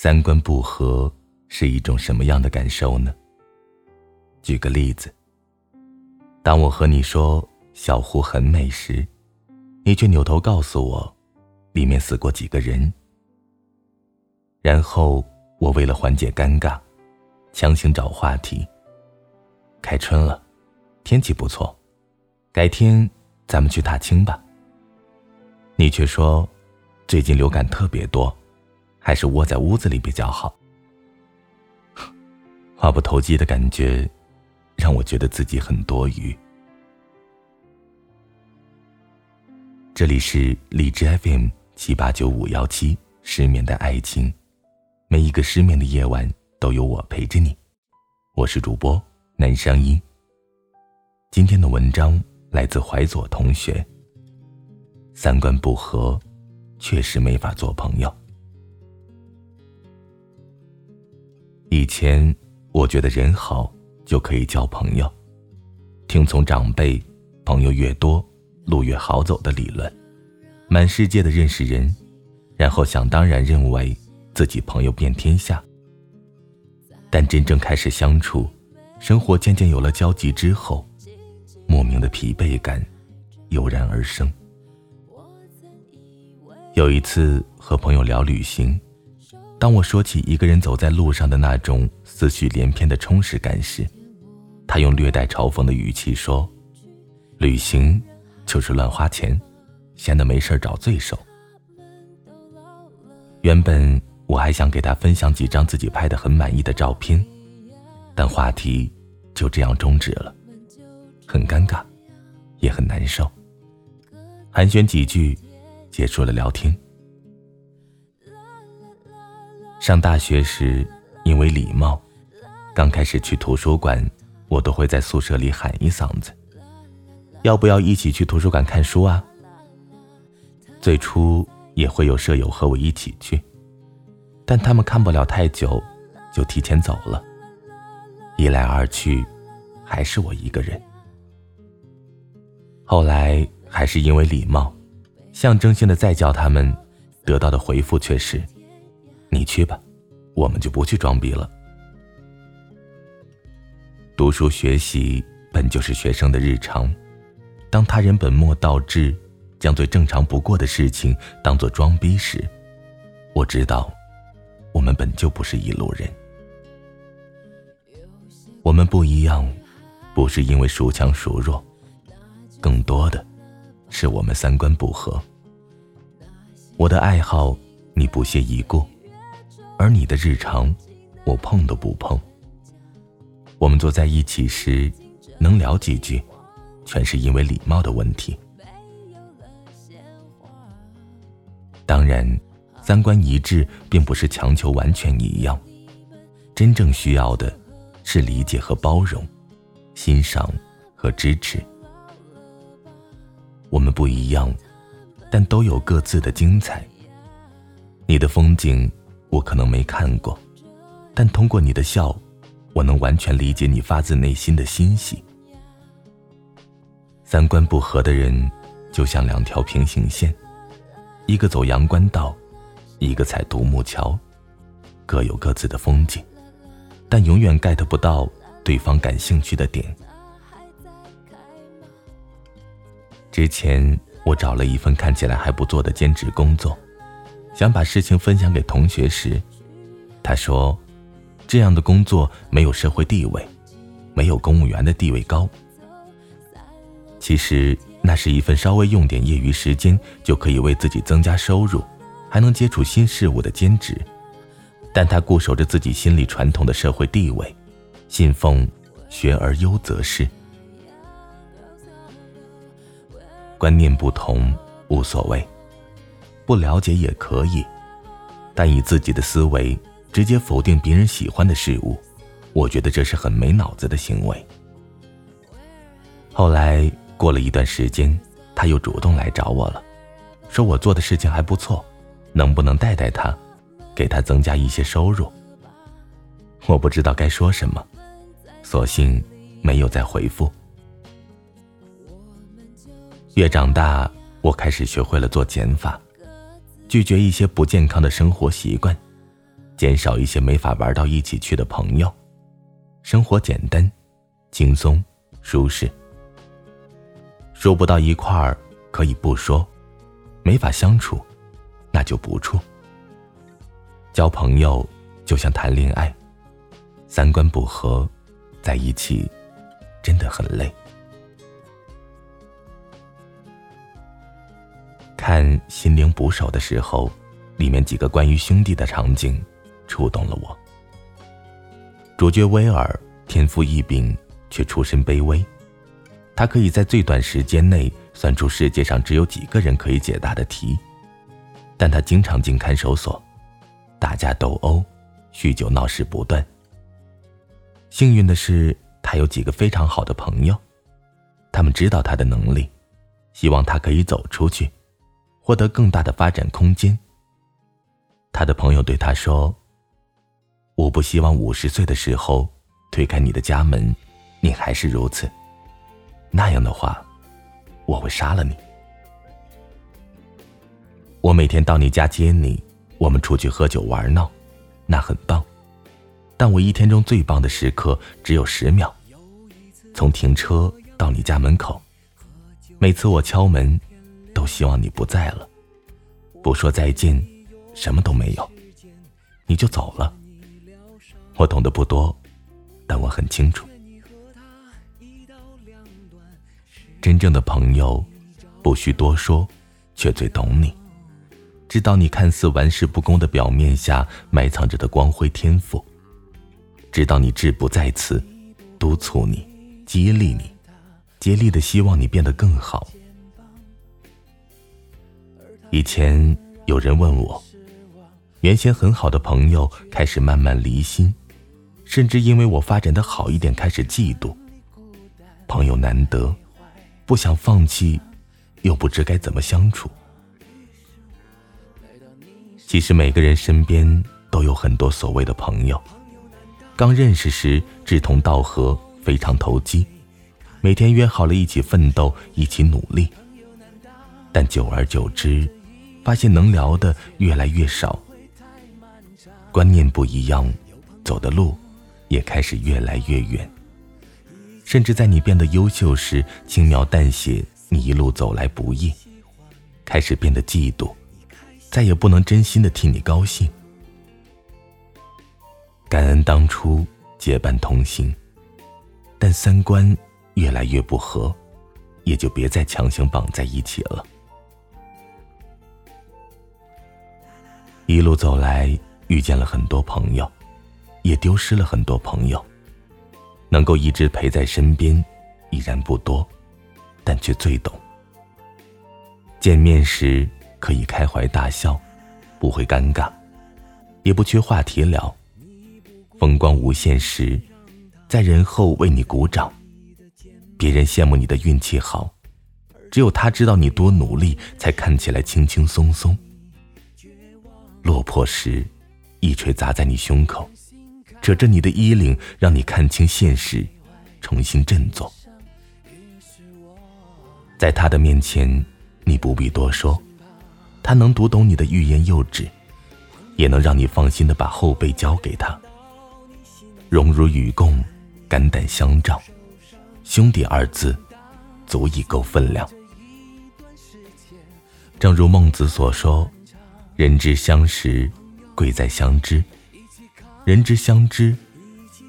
三观不合是一种什么样的感受呢？举个例子，当我和你说小湖很美时，你却扭头告诉我，里面死过几个人。然后我为了缓解尴尬，强行找话题。开春了，天气不错，改天咱们去踏青吧。你却说，最近流感特别多。还是窝在屋子里比较好。话不投机的感觉，让我觉得自己很多余。这里是荔枝 FM 七八九五幺七失眠的爱情，每一个失眠的夜晚都有我陪着你。我是主播南商英。今天的文章来自怀左同学。三观不合，确实没法做朋友。以前我觉得人好就可以交朋友，听从长辈“朋友越多，路越好走”的理论，满世界的认识人，然后想当然认为自己朋友遍天下。但真正开始相处，生活渐渐有了交集之后，莫名的疲惫感油然而生。有一次和朋友聊旅行。当我说起一个人走在路上的那种思绪连篇的充实感时，他用略带嘲讽的语气说：“旅行就是乱花钱，闲得没事找罪受。”原本我还想给他分享几张自己拍的很满意的照片，但话题就这样终止了，很尴尬，也很难受。寒暄几句，结束了聊天。上大学时，因为礼貌，刚开始去图书馆，我都会在宿舍里喊一嗓子：“要不要一起去图书馆看书啊？”最初也会有舍友和我一起去，但他们看不了太久，就提前走了。一来二去，还是我一个人。后来还是因为礼貌，象征性的再叫他们，得到的回复却是。你去吧，我们就不去装逼了。读书学习本就是学生的日常，当他人本末倒置，将最正常不过的事情当做装逼时，我知道，我们本就不是一路人。我们不一样，不是因为孰强孰弱，更多的是我们三观不合。我的爱好，你不屑一顾。而你的日常，我碰都不碰。我们坐在一起时，能聊几句，全是因为礼貌的问题。当然，三观一致并不是强求完全一样，真正需要的，是理解和包容，欣赏和支持。我们不一样，但都有各自的精彩。你的风景。我可能没看过，但通过你的笑，我能完全理解你发自内心的欣喜。三观不合的人，就像两条平行线，一个走阳关道，一个踩独木桥，各有各自的风景，但永远 get 不到对方感兴趣的点。之前我找了一份看起来还不错的兼职工作。想把事情分享给同学时，他说：“这样的工作没有社会地位，没有公务员的地位高。其实那是一份稍微用点业余时间就可以为自己增加收入，还能接触新事物的兼职。但他固守着自己心里传统的社会地位，信奉‘学而优则仕’，观念不同无所谓。”不了解也可以，但以自己的思维直接否定别人喜欢的事物，我觉得这是很没脑子的行为。后来过了一段时间，他又主动来找我了，说我做的事情还不错，能不能带带他，给他增加一些收入。我不知道该说什么，索性没有再回复。越长大，我开始学会了做减法。拒绝一些不健康的生活习惯，减少一些没法玩到一起去的朋友，生活简单、轻松、舒适。说不到一块儿可以不说，没法相处，那就不处。交朋友就像谈恋爱，三观不合，在一起真的很累。《心灵捕手》的时候，里面几个关于兄弟的场景。触动了我。主角威尔天赋异禀，却出身卑微。他可以在最短时间内算出世界上只有几个人可以解答的题，但他经常进看守所，打架斗殴，酗酒闹事不断。幸运的是，他有几个非常好的朋友，他们知道他的能力，希望他可以走出去，获得更大的发展空间。他的朋友对他说。我不希望五十岁的时候推开你的家门，你还是如此。那样的话，我会杀了你。我每天到你家接你，我们出去喝酒玩闹，那很棒。但我一天中最棒的时刻只有十秒，从停车到你家门口，每次我敲门，希望你不在了，不说再见，什么都没有，你就走了。我懂得不多，但我很清楚，真正的朋友不需多说，却最懂你，知道你看似玩世不恭的表面下埋藏着的光辉天赋，知道你志不在此，督促你，激励你，竭力的希望你变得更好。以前有人问我，原先很好的朋友开始慢慢离心。甚至因为我发展的好一点，开始嫉妒。朋友难得，不想放弃，又不知该怎么相处。其实每个人身边都有很多所谓的朋友，刚认识时志同道合，非常投机，每天约好了一起奋斗，一起努力。但久而久之，发现能聊的越来越少，观念不一样，走的路。也开始越来越远，甚至在你变得优秀时，轻描淡写你一路走来不易，开始变得嫉妒，再也不能真心的替你高兴。感恩当初结伴同行，但三观越来越不合，也就别再强行绑在一起了。一路走来，遇见了很多朋友。也丢失了很多朋友，能够一直陪在身边，依然不多，但却最懂。见面时可以开怀大笑，不会尴尬，也不缺话题聊。风光无限时，在人后为你鼓掌。别人羡慕你的运气好，只有他知道你多努力，才看起来轻轻松松。落魄时，一锤砸在你胸口。扯着你的衣领，让你看清现实，重新振作。在他的面前，你不必多说，他能读懂你的欲言又止，也能让你放心的把后背交给他。荣辱与共，肝胆相照，兄弟二字，足以够分量。正如孟子所说：“人之相识，贵在相知。”人之相知，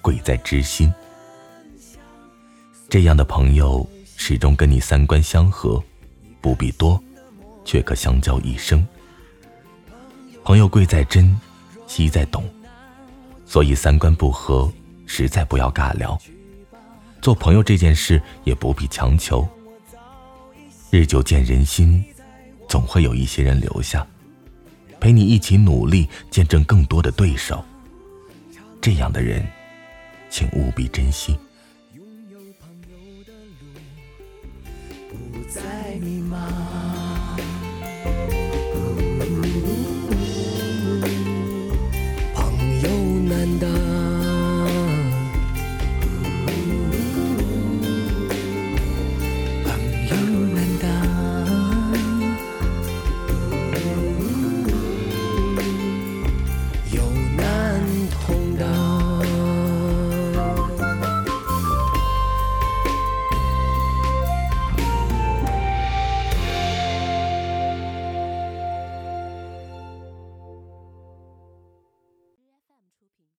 贵在知心。这样的朋友始终跟你三观相合，不必多，却可相交一生。朋友贵在真，惜在懂，所以三观不合，实在不要尬聊。做朋友这件事也不必强求。日久见人心，总会有一些人留下，陪你一起努力，见证更多的对手。这样的人，请务必珍惜。朋